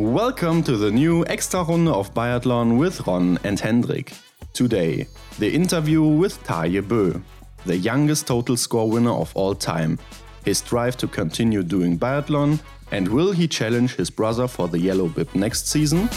Welcome to the new Extra Runde of Biathlon with Ron and Hendrik. Today, the interview with Tarjei Bø, the youngest total score winner of all time, his drive to continue doing biathlon, and will he challenge his brother for the yellow bib next season?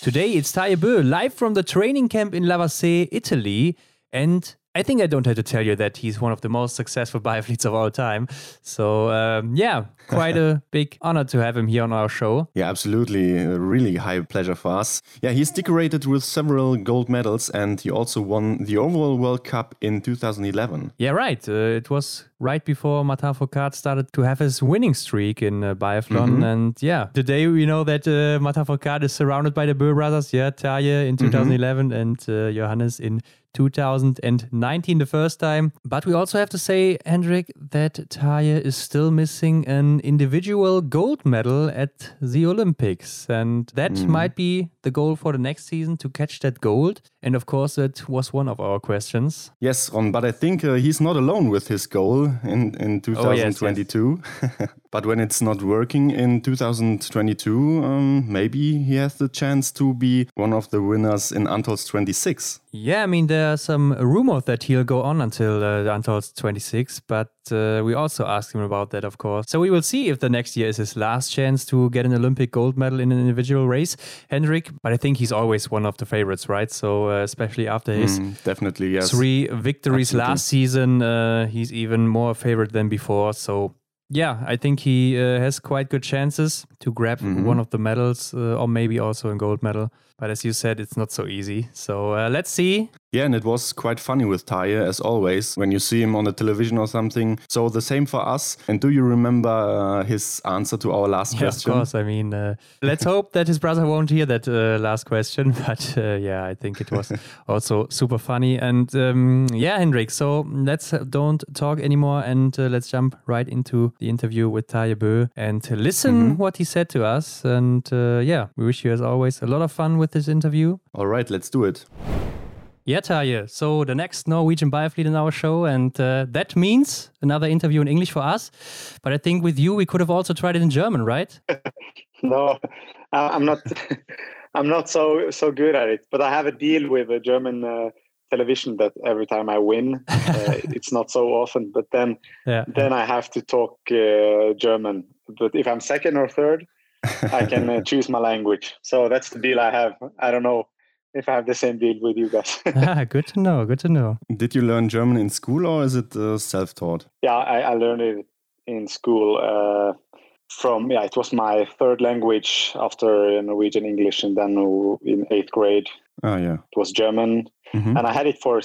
Today it's Tarjei Bø live from the training camp in Lavazè, Italy. And I think I don't have to tell you that he's one of the most successful biathletes of all time. So, um, yeah, quite a big honor to have him here on our show. Yeah, absolutely. A really high pleasure for us. Yeah, he's decorated with several gold medals and he also won the overall World Cup in 2011. Yeah, right. Uh, it was right before Martin Fourcade started to have his winning streak in uh, biathlon. Mm -hmm. And yeah, today we know that uh, Martin Fourcade is surrounded by the Bø brothers. Yeah, Tarjei in 2011 mm -hmm. and uh, Johannes in 2019 the first time. But we also have to say, Hendrik, that Tarjei is still missing an individual gold medal at the Olympics. And that mm. might be the goal for the next season to catch that gold. And of course, that was one of our questions. Yes, Ron, but I think uh, he's not alone with his goal in, in 2022. Oh, yes, yes. but when it's not working in 2022, um, maybe he has the chance to be one of the winners in Antholz 26. Yeah, I mean, there are some rumors that he'll go on until uh, Antholz 26, but uh, we also asked him about that, of course. So we will see if the next year is his last chance to get an Olympic gold medal in an individual race, Hendrik. But I think he's always one of the favorites, right? So uh, especially after his mm, definitely yes. three victories Absolutely. last season, uh, he's even more favorite than before. So yeah, I think he uh, has quite good chances to grab mm-hmm. one of the medals uh, or maybe also a gold medal. But as you said, it's not so easy. So uh, let's see. Yeah, and it was quite funny with Tarjei, as always, when you see him on the television or something. So the same for us. And do you remember uh, his answer to our last yeah, question? Of course. I mean, uh, let's hope that his brother won't hear that uh, last question. But uh, yeah, I think it was also super funny. And um, yeah, Hendrik, so let's uh, don't talk anymore and let's jump right into the interview with Tarjei Bø and listen mm-hmm. what he said to us. And yeah, we wish you, as always, a lot of fun with this interview? All right, let's do it. Yeah, Tarjei. So the next Norwegian biathlete in our show, and uh, that means another interview in English for us. But I think with you, we could have also tried it in German, right? no, I'm not. I'm not so so good at it. But I have a deal with a German uh, television that every time I win, uh, it's not so often. But then, yeah. then I have to talk uh, German. But if I'm second or third, I can uh, choose my language. So that's the deal I have. I don't know if I have the same deal with you guys. ah, good to know. Good to know. Did you learn German in school or is it uh, self-taught? Yeah, I, I, learned it in school. Uh, from yeah, it was my third language after Norwegian English, and then in eighth grade, oh yeah, it was German, mm-hmm. and I had it for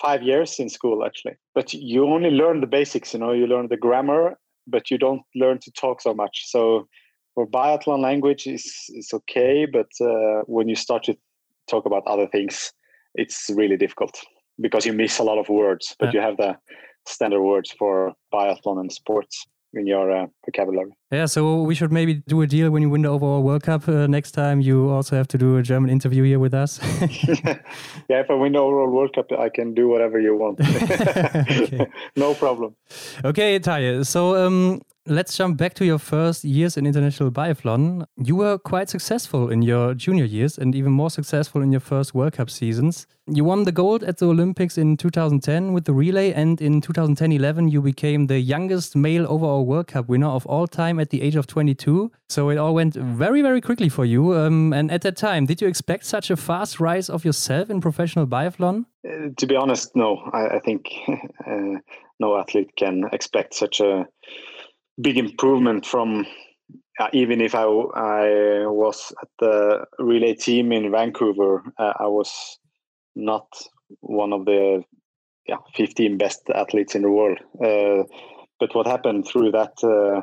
five years in school actually. But you only learn the basics, you know, you learn the grammar, but you don't learn to talk so much. So for biathlon language is is okay, but uh, when you start to talk about other things, it's really difficult because you miss a lot of words. But yeah. you have the standard words for biathlon and sports in your uh, vocabulary. Yeah, so we should maybe do a deal when you win the overall World Cup uh, next time. You also have to do a German interview here with us. yeah, if I win the overall World Cup, I can do whatever you want. no problem. Okay, Tarjei. So um, Let's jump back to your first years in international biathlon. You were quite successful in your junior years and even more successful in your first World Cup seasons. You won the gold at the Olympics in 2010 with the relay, and in 2010 11, you became the youngest male overall World Cup winner of all time at the age of 22. So it all went very, very quickly for you. Um, and at that time, did you expect such a fast rise of yourself in professional biathlon? Uh, to be honest, no. I, I think uh, no athlete can expect such a big improvement from uh, even if I, I was at the relay team in Vancouver, uh, I was not one of the yeah 15 best athletes in the world. Uh, but what happened through that uh,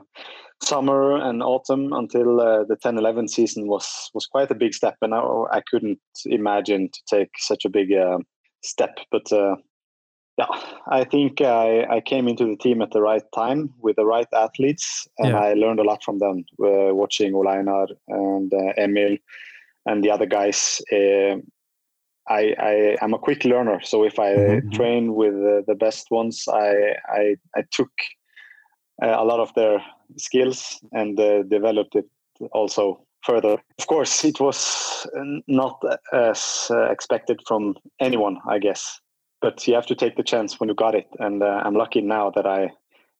summer and autumn until uh, the 10-11 season was was quite a big step, and I, I couldn't imagine to take such a big uh, step. But yeah, I think I, I came into the team at the right time with the right athletes, and yeah. I learned a lot from them. Uh, watching Ole Einar and uh, Emil and the other guys, uh, I, I am a quick learner. So if I mm-hmm. train with the best ones, I I, I took uh, a lot of their skills and uh, developed it also further. Of course, it was not as uh, expected from anyone, I guess. But you have to take the chance when you got it, and uh, I'm lucky now that I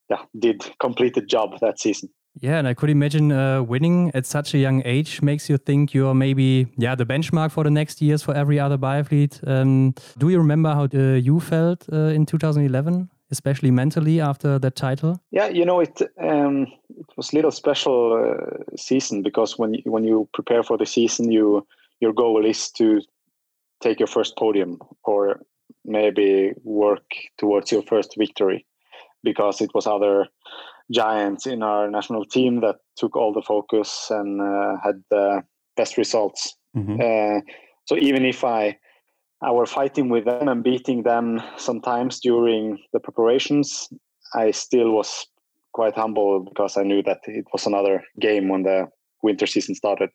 yeah, did complete the job that season. Yeah, and I could imagine uh, winning at such a young age makes you think you're maybe yeah the benchmark for the next years for every other biathlete. Um, do you remember how uh, you felt uh, in 2011, especially mentally after that title? Yeah, you know it. Um, it was a little special uh, season because when you, when you prepare for the season, you your goal is to take your first podium or maybe work towards your first victory because it was other giants in our national team that took all the focus and uh, had the best results. Mm-hmm. Uh, so even if I I were fighting with them and beating them sometimes during the preparations, I still was quite humble because I knew that it was another game when the winter season started.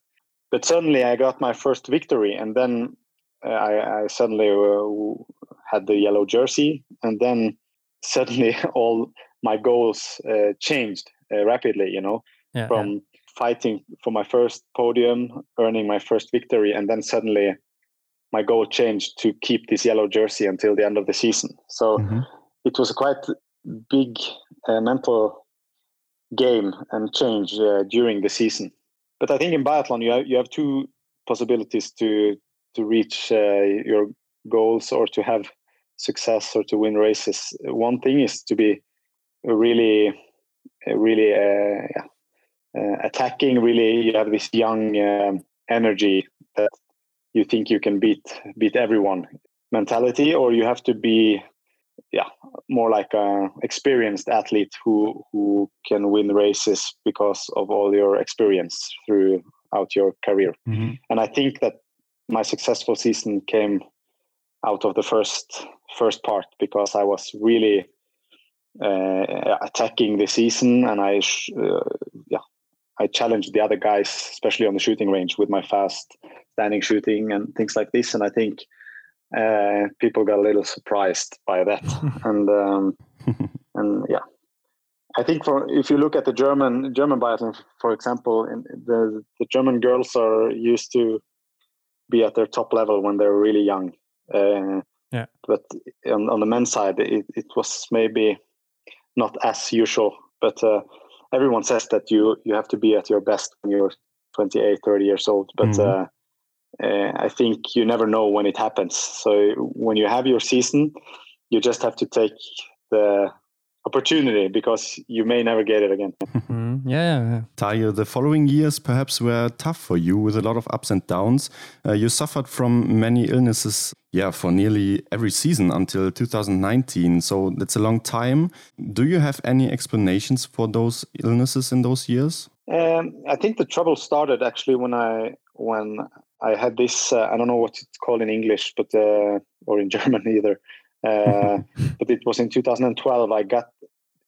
But suddenly I got my first victory, and then uh, I, I, suddenly uh, had the yellow jersey, and then suddenly all my goals uh, changed uh, rapidly. You know, yeah, from yeah. fighting for my first podium, earning my first victory, and then suddenly my goal changed to keep this yellow jersey until the end of the season. So mm-hmm. it was a quite big uh, mental game and change uh, during the season. But I think in biathlon you have, you have two possibilities to to reach uh, your goals or to have success or to win races. One thing is to be really, really uh, uh, attacking. Really, you have this young um, energy that you think you can beat beat everyone mentality, or you have to be, yeah, more like an experienced athlete who who can win races because of all your experience throughout your career. Mm-hmm. And I think that my successful season came out of the first first part because I was really uh, attacking the season and I uh, yeah I challenged the other guys especially on the shooting range with my fast standing shooting and things like this. And I think uh, people got a little surprised by that. And um, and yeah I think for if you look at the German German biathlon for example the the German girls are used to be at their top level when they're really young yeah. But on, on the men's side, it, it was maybe not as usual. But uh, everyone says that you you have to be at your best when you're 28, 30 years old. But mm-hmm. uh, uh, I think you never know when it happens. So when you have your season, you just have to take the opportunity because you may never get it again. Mm, yeah, yeah, Tarjei, the following years perhaps were tough for you with a lot of ups and downs. Uh, you suffered from many illnesses, yeah, for nearly every season until 2019. So that's a long time. Do you have any explanations for those illnesses in those years? Um, I think the trouble started actually when I when I had this. Uh, I don't know what it's called in English, but uh, or in German either. Uh, but it was in 2012 I got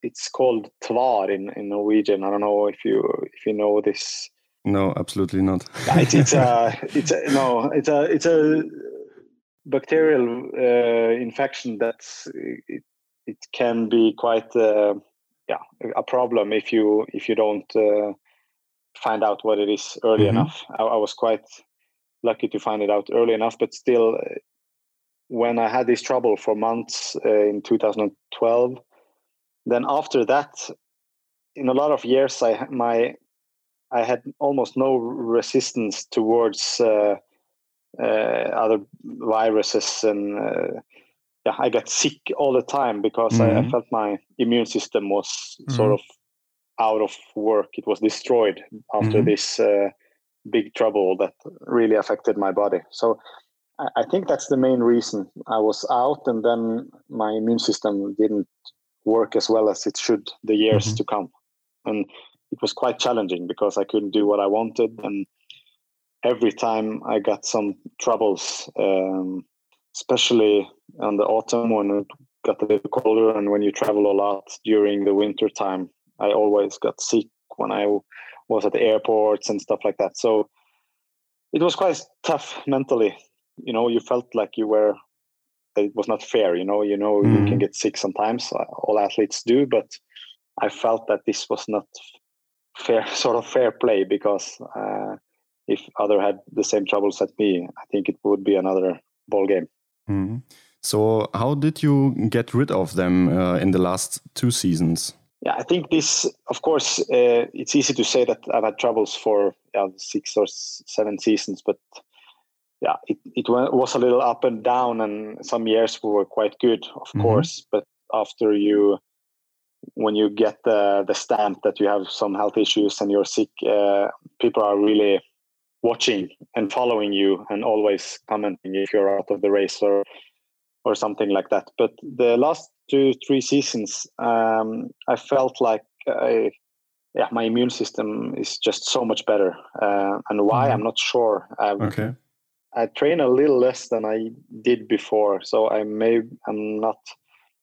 it's called tvar in, in Norwegian. I don't know if you if you know this. No, absolutely not. it's, it's a it's a no it's a it's a bacterial uh, infection that's it, it can be quite uh, yeah a problem if you if you don't uh, find out what it is early mm-hmm. enough. I, I, was quite lucky to find it out early enough, but still, when I had this trouble for months uh, in 2012 then after that in a lot of years i my i had almost no resistance towards uh, uh, other viruses and uh, yeah i got sick all the time because mm-hmm. I, I, mm-hmm. felt my immune system was mm-hmm. sort of out of work it was destroyed after mm-hmm. this uh, big trouble that really affected my body so I think that's the main reason I was out, and then my immune system didn't work as well as it should the years mm-hmm. to come. And it was quite challenging because I couldn't do what I wanted. And every time I got some troubles, um, especially in the autumn when it got a little colder and when you travel a lot during the winter time, I always got sick when I was at the airports and stuff like that. So it was quite tough mentally. You know, you felt like you were it was not fair. You know, you know, mm. you can mm-hmm. get sick sometimes. Uh, all athletes do, but I felt that this was not fair sort of fair play because uh, if other had the same troubles as me, I think it would be another ball game. Mm-hmm. So, how did you get rid of them uh, in the last two seasons? Yeah, I think this, of course, uh, it's easy to say that I've had troubles for yeah, six or seven seasons, but yeah, it, it was a little up and down, and some years were quite good, of mm-hmm. course. But after you, when you get the the stamp that you have some health issues and you're sick, uh, people are really watching and following you and always commenting if you're out of the race or or something like that. But the last two three seasons, um, I felt like I, yeah, my immune system is just so much better. Uh, and why mm-hmm. I'm not sure. I've, okay. I train a little less than I did before, so I may I'm not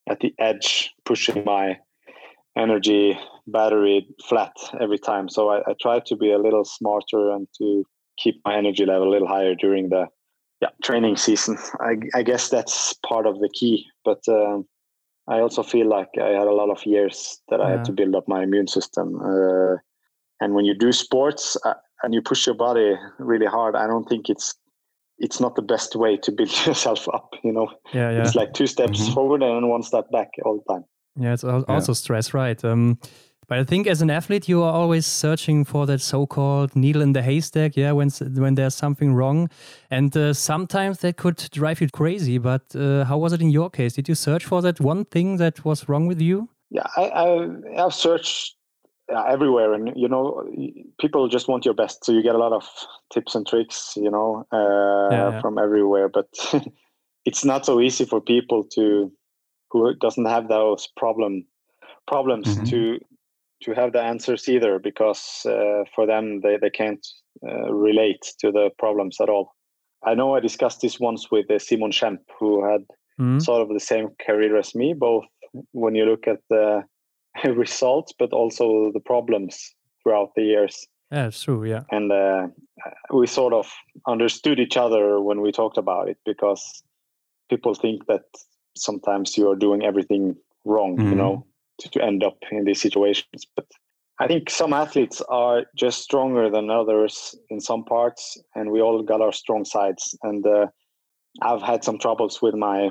at the edge pushing my energy battery flat every time. So I, I try to be a little smarter and to keep my energy level a little higher during the yeah training season. I, I guess that's part of the key. But um, I also feel like I had a lot of years that I had to build up my immune system. Uh, and when you do sports uh, and you push your body really hard, I don't think it's it's not the best way to build yourself up. You know, yeah, yeah. It's like two steps mm-hmm. forward and one step back all the time. Yeah, it's also yeah. stress, right? Um, but I think as an athlete, you are always searching for that so-called needle in the haystack. Yeah, when when there's something wrong, and uh, sometimes that could drive you crazy. But uh, how was it in your case? Did you search for that one thing that was wrong with you? Yeah, I, I have searched uh, everywhere, and you know, people just want your best, so you get a lot of tips and tricks, you know, uh, yeah, yeah. from everywhere. But it's not so easy for people to who doesn't have those problem problems mm-hmm. to to have the answers either because uh, for them they, they can't uh, relate to the problems at all i know i discussed this once with uh, Simon Schempp who had mm-hmm. sort of the same career as me both when you look at the results but also the problems throughout the years yeah it's true yeah and uh, we sort of understood each other when we talked about it because people think that sometimes you are doing everything wrong mm-hmm. you know to, to end up in these situations. But I think some athletes are just stronger than others in some parts, and we all got our strong sides. And uh, I've had some troubles with my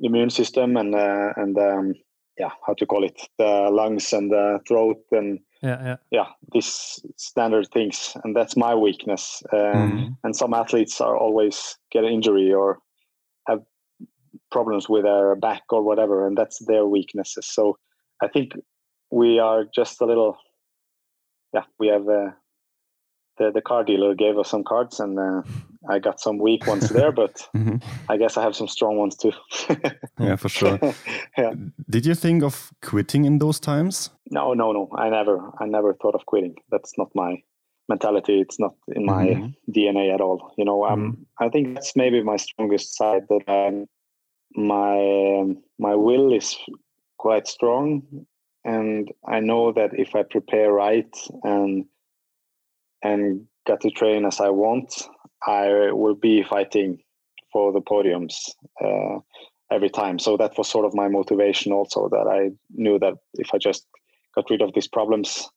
immune system and uh, and um, yeah, how to call it, the lungs and the throat and yeah, yeah, yeah, these standard things, and that's my weakness. Um, mm-hmm. And some athletes are always get an injury or have problems with their back or whatever, and that's their weaknesses. So I think we are just a little, yeah, we have uh, the the car dealer gave us some cards and uh, I got some weak ones there, but mm-hmm. I guess I have some strong ones too. yeah, for sure. yeah. Did you think of quitting in those times? No, no, no. I never, I never thought of quitting. That's not my mentality. It's not in my mm-hmm. DNA at all. You know, um, mm-hmm. I think that's maybe my strongest side. That um, my my will is quite strong and i know that if i prepare right and and get to train as i want i will be fighting for the podiums uh, every time. So that was sort of my motivation also that i knew that if i just got rid of these problems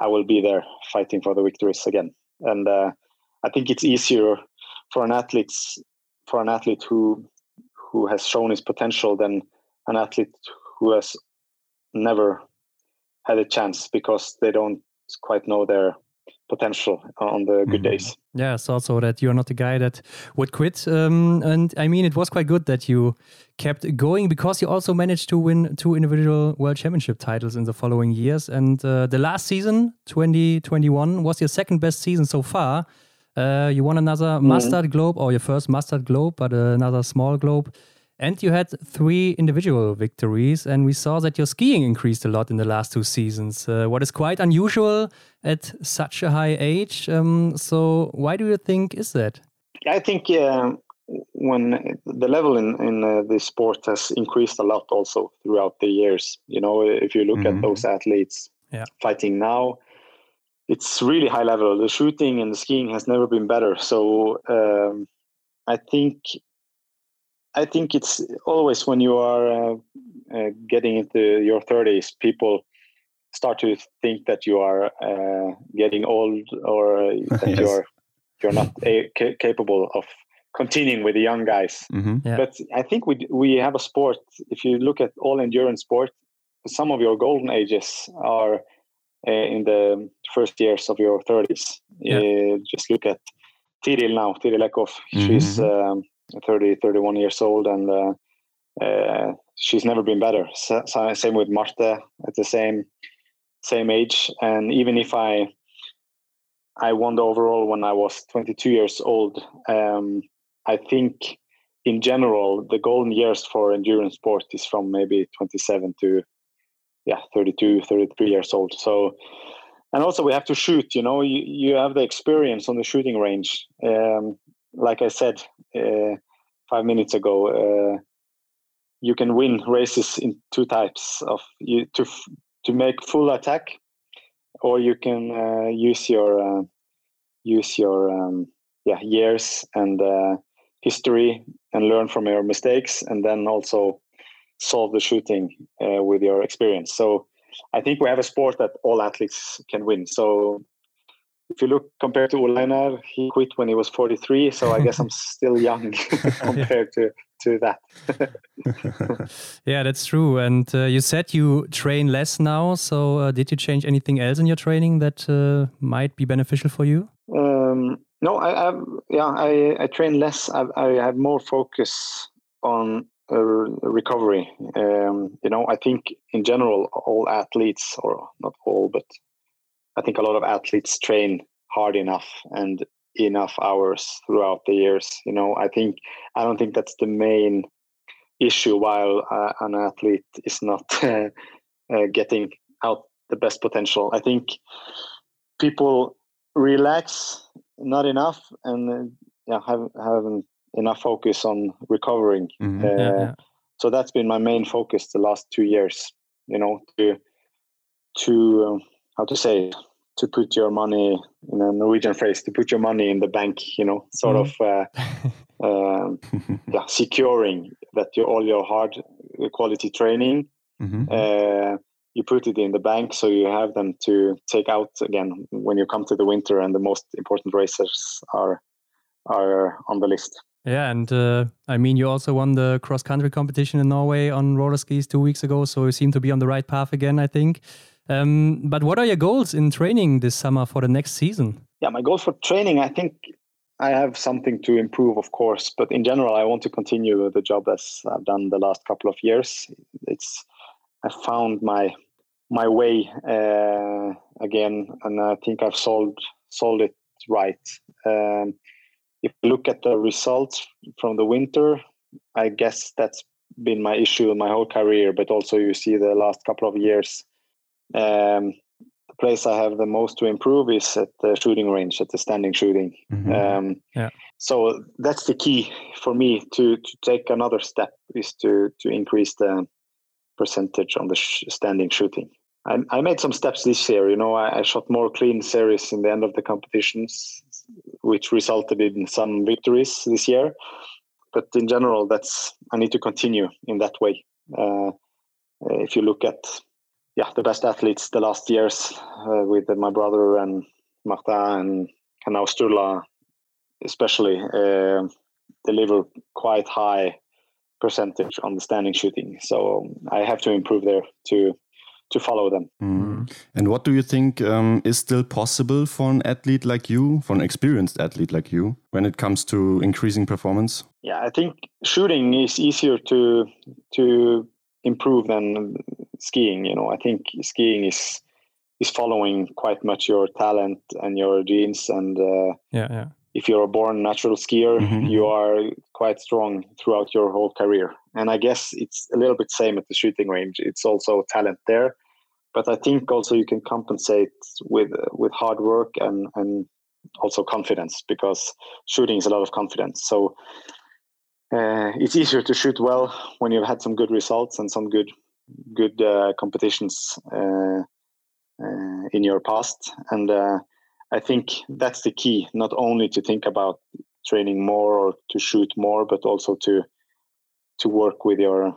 i will be there fighting for the victories again. And uh, i think it's easier for an athlete for an athlete who who has shown his potential than an athlete who has never had a chance because they don't quite know their potential on the good mm. days. Yeah, it's also that you're not the guy that would quit. Um, and I mean, it was quite good that you kept going because you also managed to win two individual world championship titles in the following years. And uh, the last season, 2021, was your second best season so far. Uh, you won another mm. Mass Start Globe, or your first Mass Start Globe, but another small globe. And you had three individual victories, and we saw that your skiing increased a lot in the last two seasons, uh, what is quite unusual at such a high age. Um, so, why do you think is that? I think uh, when the level in in uh, this sport has increased a lot also throughout the years. You know, if you look mm-hmm. at those athletes yeah. fighting now, it's really high level. The shooting and the skiing has never been better. So. Um, I think I think it's always when you are uh, uh, getting into your 30s, people start to think that you are uh, getting old or that yes. you're you're not a, ca- capable of continuing with the young guys. Mm-hmm. Yeah. But I think we we have a sport. If you look at all endurance sport, some of your golden ages are uh, in the first years of your 30s. Yeah. Uh, just look at Tiril now, Tiril Eckhoff. Mm-hmm. She's um, 30, 31 years old, and uh, uh, she's never been better. So, same with Marte at the same same age. And even if I I won the overall when I was 22 years old, um, I think in general the golden years for endurance sport is from maybe 27 to yeah 32 33 years old so and also we have to shoot you know you, you have the experience on the shooting range um, like i said five minutes ago uh, you can win races in two types of you to to make full attack or you can uh, use your uh, use your um, yeah years and uh, history and learn from your mistakes and then also solve the shooting uh, with your experience. So I think we have a sport that all athletes can win. So if you look compared to Ole Einar, he quit when he was 43. So I guess I'm still young compared to to that. yeah, that's true. And uh, you said you train less now. So uh, did you change anything else in your training that uh, might be beneficial for you? Um, no, I, I yeah I, I train less. I, I have more focus on recovery. Um, you know, I think in general, all athletes, or not all, but I think a lot of athletes train hard enough and enough hours throughout the years. You know, I think I don't think that's the main issue. While uh, an athlete is not uh, uh, getting out the best potential, I think people relax not enough and uh, yeah have haven't enough focus on recovering. Mm-hmm. Uh, yeah, yeah. So that's been my main focus the last two years. You know, to to um, how to say to put your money in a Norwegian phrase, to put your money in the bank. You know, sort mm-hmm. of uh, uh, yeah, securing that your all your hard quality training. Mm-hmm. Uh, you put it in the bank so you have them to take out again when you come to the winter and the most important racers are are on the list. Yeah, and uh, I mean, you also won the cross country competition in Norway on roller skis two weeks ago, so you seem to be on the right path again, I think. Um, but what are your goals in training this summer for the next season? Yeah, my goals for training, I think I have something to improve, of course, but in general, I want to continue the job as I've done the last couple of years. It's I found my my way uh, again, and I think I've solved solved it right. Um, if you look at the results from the winter, I guess that's been my issue my whole career. But also, you see the last couple of years, um, the place I have the most to improve is at the shooting range, at the standing shooting. Mm-hmm. Um, yeah. So that's the key for me to to take another step is to to increase the percentage on the sh- standing shooting. I, I, made some steps this year. You know, I, I shot more clean series in the end of the competitions which resulted in some victories this year. But in general, that's I need to continue in that way. Uh, if you look at yeah the best athletes the last years uh, with my brother and Marta and, and now Sturla especially uh, deliver quite high percentage on the standing shooting. So I have to improve there to to follow them. Mm. And what do you think um, is still possible for an athlete like you, for an experienced athlete like you, when it comes to increasing performance? Yeah, I think shooting is easier to to improve than skiing. You know, I think skiing is is following quite much your talent and your genes and uh, yeah, yeah. If you're a born natural skier, mm-hmm. you are quite strong throughout your whole career. And I guess it's a little bit same at the shooting range. It's also talent there, but I think also you can compensate with with hard work and and also confidence because shooting is a lot of confidence. So uh, it's easier to shoot well when you've had some good results and some good good uh, competitions uh, uh in your past. And uh, I think that's the key, not only to think about training more or to shoot more, but also to to work with your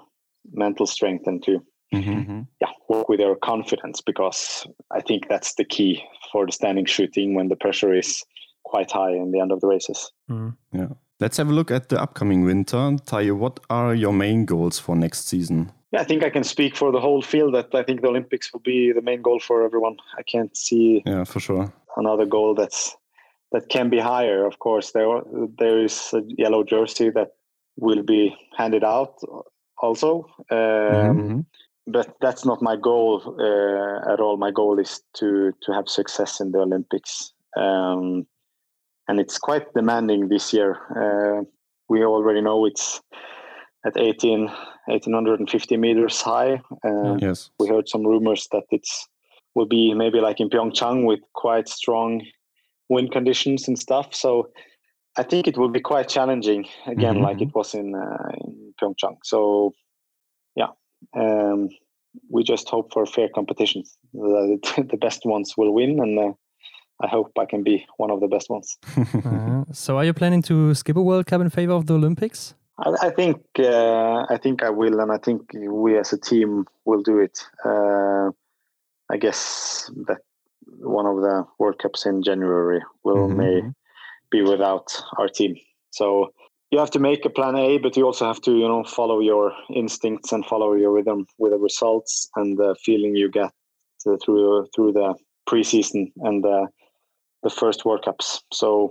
mental strength and to Mm-hmm. yeah work with your confidence because I think that's the key for the standing shooting when the pressure is quite high in the end of the races. Mm. Yeah. Let's have a look at the upcoming winter. Tarjei, what are your main goals for next season? Yeah, I think I can speak for the whole field that I think the Olympics will be the main goal for everyone. I can't see Yeah, for sure. another goal that's that can be higher. Of course, there there is a yellow jersey that will be handed out also, um, Mhm. but that's not my goal uh, at all. My goal is to to have success in the Olympics, um, and it's quite demanding this year. Uh, we already know it's at 18, 1850 meters high. Um, Yes. we heard some rumors that it's will be maybe like in Pyeongchang with quite strong wind conditions and stuff. So I think it will be quite challenging again, Mhm. like it was in, uh, in Pyeongchang. So yeah, um, we just hope for fair competitions. The, the best ones will win, and uh, I hope I can be one of the best ones. Uh, so, are you planning to skip a World Cup in favor of the Olympics? I, I think uh, I think I will, and I think we as a team will do it. Uh, I guess that one of the World Cups in January will Mhm. may be without our team. So you have to make a plan A, but you also have to you know follow your instincts and follow your rhythm with the results and the feeling you get uh, through through the preseason and uh, the first World Cups. So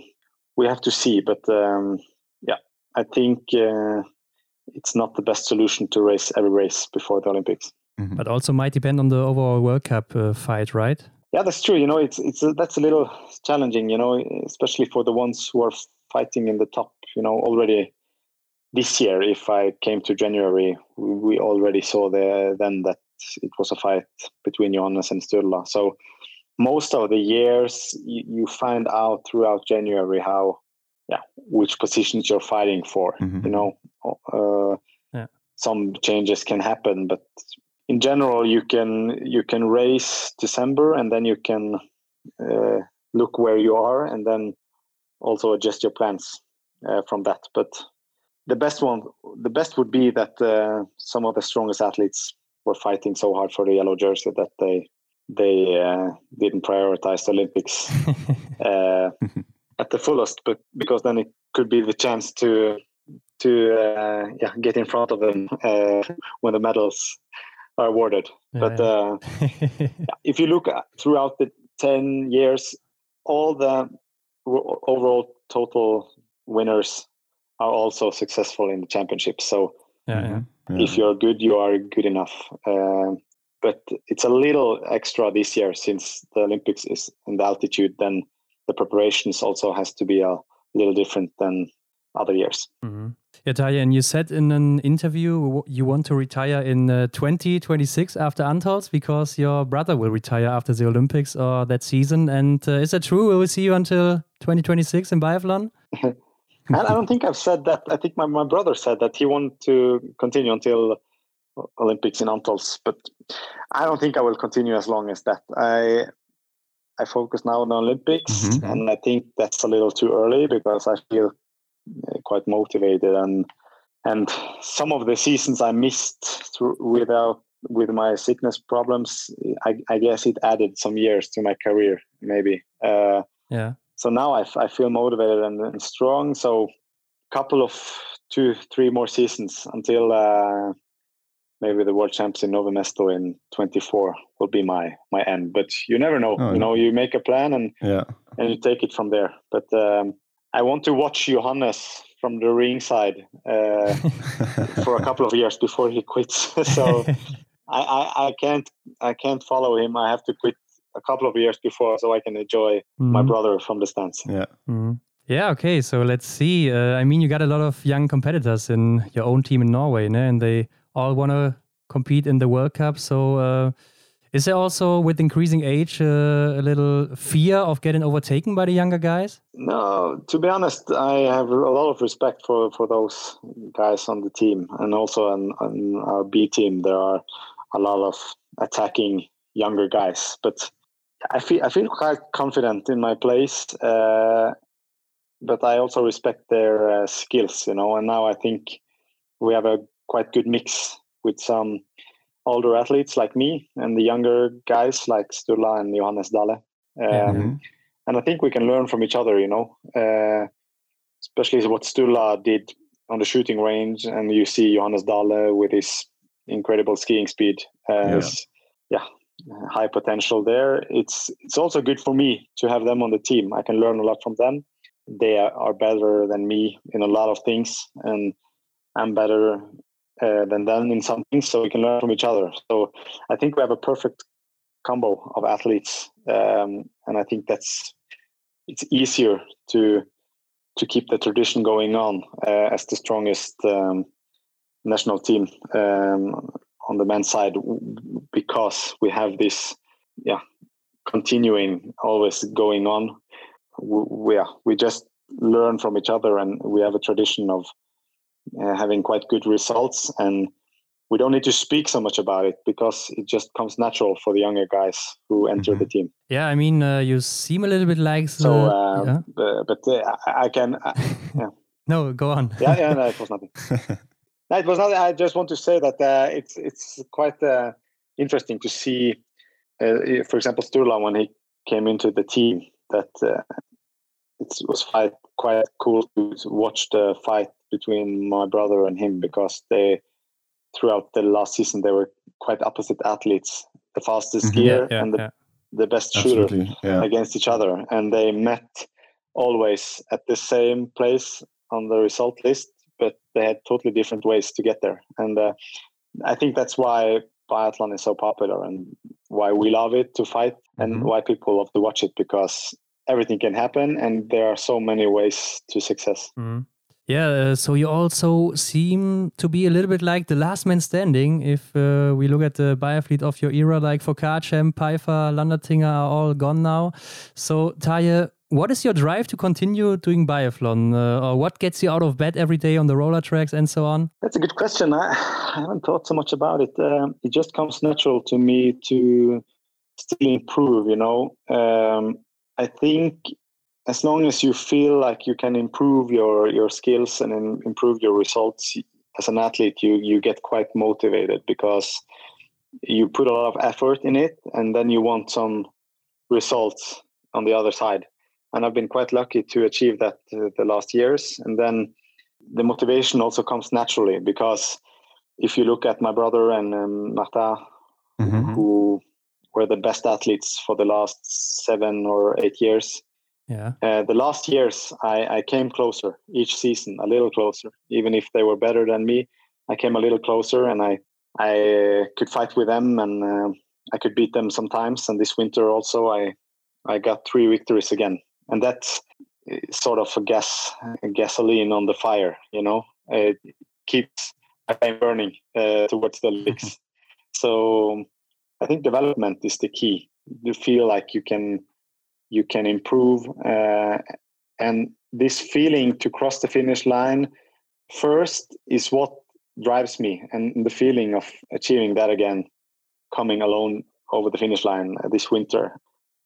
we have to see, but um, yeah, I think uh, it's not the best solution to race every race before the Olympics. But also might depend on the overall World Cup uh, fight, right? Yeah, that's true. You know, it's it's a, that's a little challenging. You know, especially for the ones who are fighting in the top. You know, already this year, if I came to January, we, we already saw the then that it was a fight between Johannes and Sturla. So most of the years, you, you find out throughout January how, yeah, which positions you're fighting for. Mhm. You know, uh, Yeah. some changes can happen, but in general, you can you can race December and then you can uh, look where you are and then also adjust your plans uh, from that. But the best one, the best would be that uh, some of the strongest athletes were fighting so hard for the yellow jersey that they they uh, didn't prioritize the Olympics uh, at the fullest. But because then it could be the chance to to uh, yeah get in front of them uh, when the medals are awarded. but uh, if you look at, throughout the 10 years, all the overall total winners are also successful in the championship. So yeah, yeah. Yeah. if you're good, you are good enough. Um, but it's a little extra this year since the Olympics is in the altitude, then the preparations also has to be a little different than other years. Mhm. Yeah, Tarjei, and you said in an interview you want to retire in uh, 2026 after Antholz because your brother will retire after the Olympics or that season. And uh, is that true? Will we see you until 2026 in biathlon? And I don't think I've said that. I think my, my brother said that he wanted to continue until Olympics in Antholz, but I don't think I will continue as long as that. I I focus now on the Olympics, Mhm. and I think that's a little too early because I feel uh, quite motivated and and some of the seasons I missed through, without with my sickness problems. I, I guess it added some years to my career, maybe. Uh, Yeah. so now I, f- I feel motivated and, and strong. So couple of two, three more seasons until uh, maybe the world champs in Nové Město in 24 will be my my end. But you never know. Oh, you know, you make a plan and Yeah. and you take it from there. But um, I want to watch Johannes from the ringside uh, for a couple of years before he quits. so I, I, I can't I can't follow him. I have to quit a couple of years before so I can enjoy my Mhm. brother from the stands. Yeah. Mhm. Yeah, okay. So let's see. Uh, I mean, you got a lot of young competitors in your own team in Norway, né? and they all want to compete in the World Cup. So, uh, is there also, with increasing age, uh, a little fear of getting overtaken by the younger guys? No, to be honest, I have a lot of respect for, for those guys on the team, and also on, on our B team, there are a lot of attacking younger guys. But I feel I feel quite confident in my place, uh, but I also respect their uh, skills, you know. And now I think we have a quite good mix with some older athletes like me and the younger guys like Sturla and Johannes Dale. Um, mm-hmm. And I think we can learn from each other, you know, uh, especially what Sturla did on the shooting range. And you see Johannes Dale with his incredible skiing speed. Uh, yeah. yeah, high potential there. It's it's also good for me to have them on the team. I can learn a lot from them. They are, are better than me in a lot of things, and I'm better uh, than them in some things, so we can learn from each other. So I think we have a perfect combo of athletes, um, and I think that's it's easier to to keep the tradition going on uh, as the strongest um, national team um, on the men's side because we have this yeah continuing always going on we, yeah, we just learn from each other and we have a tradition of uh, having quite good results and we don't need to speak so much about it because it just comes natural for the younger guys who enter mm-hmm. the team. Yeah, I mean, uh, you seem a little bit like so. Uh, yeah. uh, but uh, I, I, can, uh, yeah. no, go on. yeah, yeah, no, it was nothing. no, it was nothing. I just want to say that uh, it's it's quite interesting to see, for example, Sturla when he came into the team. That it was quite quite cool to watch the fight between my brother and him because they throughout the last season they were quite opposite athletes the fastest mm-hmm. skier yeah, yeah, and the, yeah. the best shooter against each other and they met always at the same place on the result list but they had totally different ways to get there and uh, i think that's why biathlon is so popular and why we love it to fight and mm-hmm. why people love to watch it because everything can happen and there are so many ways to success mm-hmm. Yeah, uh, so you also seem to be a little bit like the last man standing. If uh, we look at the biathlete of your era, like Fokacem, Peiffer, Landertinger are all gone now. So, Tarjei, what is your drive to continue doing biathlon? Uh, or what gets you out of bed every day on the roller tracks and so on? That's a good question. I, I haven't thought so much about it. Um, it just comes natural to me to still improve, you know. Um, I think as long as you feel like you can improve your your skills and improve your results as an athlete you you get quite motivated because you put a lot of effort in it and then you want some results on the other side and i've been quite lucky to achieve that uh, the last years and then the motivation also comes naturally because if you look at my brother and um, Marta, mm-hmm. who were the best athletes for the last seven or eight years yeah. Uh, the last years, I, I came closer each season, a little closer. Even if they were better than me, I came a little closer, and I I could fight with them, and uh, I could beat them sometimes. And this winter also, I I got three victories again, and that's uh, sort of a gas a gasoline on the fire. You know, it keeps I'm burning uh, towards the legs. so I think development is the key. You feel like you can you can improve. Uh, and this feeling to cross the finish line first is what drives me, and the feeling of achieving that again, coming alone over the finish line this winter,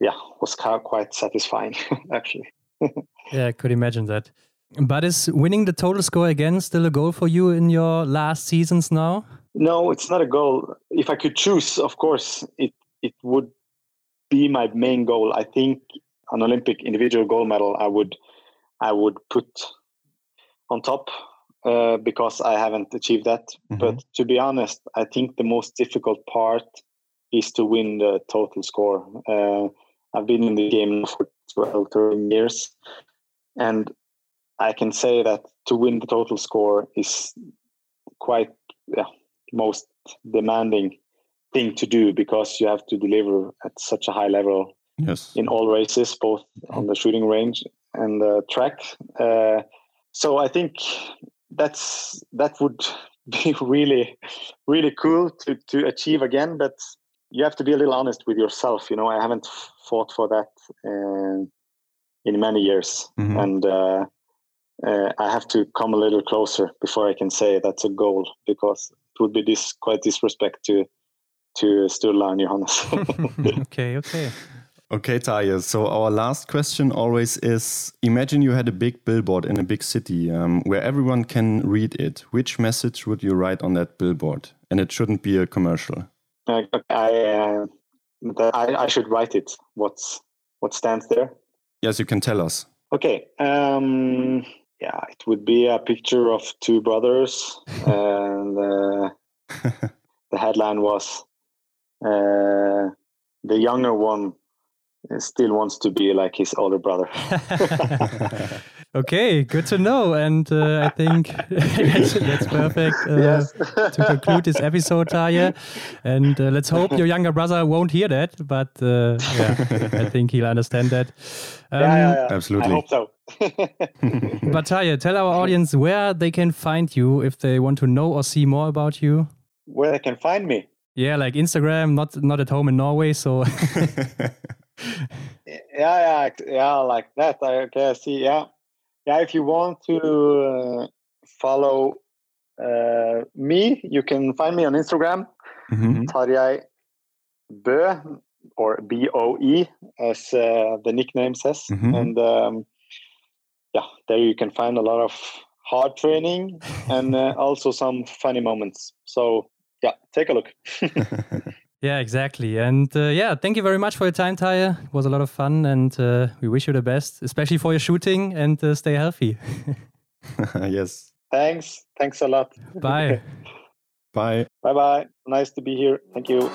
yeah, was quite satisfying actually. yeah, I could imagine that. But is winning the total score again still a goal for you in your last seasons now? No, it's not a goal. If I could choose, of course, it it would be my main goal. I think an Olympic individual gold medal I would I would put on top uh, because I haven't achieved that. Mm-hmm. But to be honest, I think the most difficult part is to win the total score. Uh, I've been in the game for 12, 13 years, and I can say that to win the total score is quite yeah, most demanding thing to do because you have to deliver at such a high level yes. in all races, both on the shooting range and the track. Uh, so I think that's that would be really, really cool to to achieve again. But you have to be a little honest with yourself. You know, I haven't fought for that uh, in many years, mm-hmm. and uh, uh, I have to come a little closer before I can say that's a goal because it would be this quite disrespect to to Sturla and Johannes. okay, okay. Okay, Tarjei. So our last question always is: Imagine you had a big billboard in a big city um, where everyone can read it. Which message would you write on that billboard? And it shouldn't be a commercial. Uh, I, uh, I I should write it. What's what stands there? Yes, you can tell us. Okay. Um, yeah, it would be a picture of two brothers, and uh, the headline was the younger one still wants to be like his older brother. okay, good to know. And uh, I think that's, that's, perfect uh, yes. to conclude this episode, Tarjei. And uh, let's hope your younger brother won't hear that, but uh, yeah, I think he'll understand that. Um, yeah, yeah, yeah, absolutely. I hope so. but Tarjei, tell our audience where they can find you if they want to know or see more about you. Where they can find me? Yeah, like Instagram, not not at home in Norway, so yeah, yeah, yeah, like that. I, okay, I see. Yeah, yeah. If you want to uh, follow uh, me, you can find me on Instagram, mm-hmm. Tarjei Bø or B O E, as uh, the nickname says, mm-hmm. and um, yeah, there you can find a lot of hard training and uh, also some funny moments. So yeah, take a look. Yeah, exactly. And uh, yeah, thank you very much for your time, Tarjei. It was a lot of fun, and uh, we wish you the best, especially for your shooting, and uh, stay healthy. yes. Thanks. Thanks a lot. Bye. bye. Bye bye. Nice to be here. Thank you.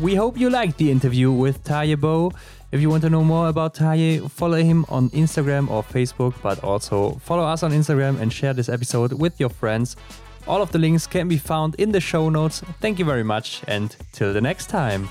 We hope you liked the interview with Tarjei Bø. If you want to know more about Tarjei, follow him on Instagram or Facebook, but also follow us on Instagram and share this episode with your friends. All of the links can be found in the show notes. Thank you very much, and till the next time.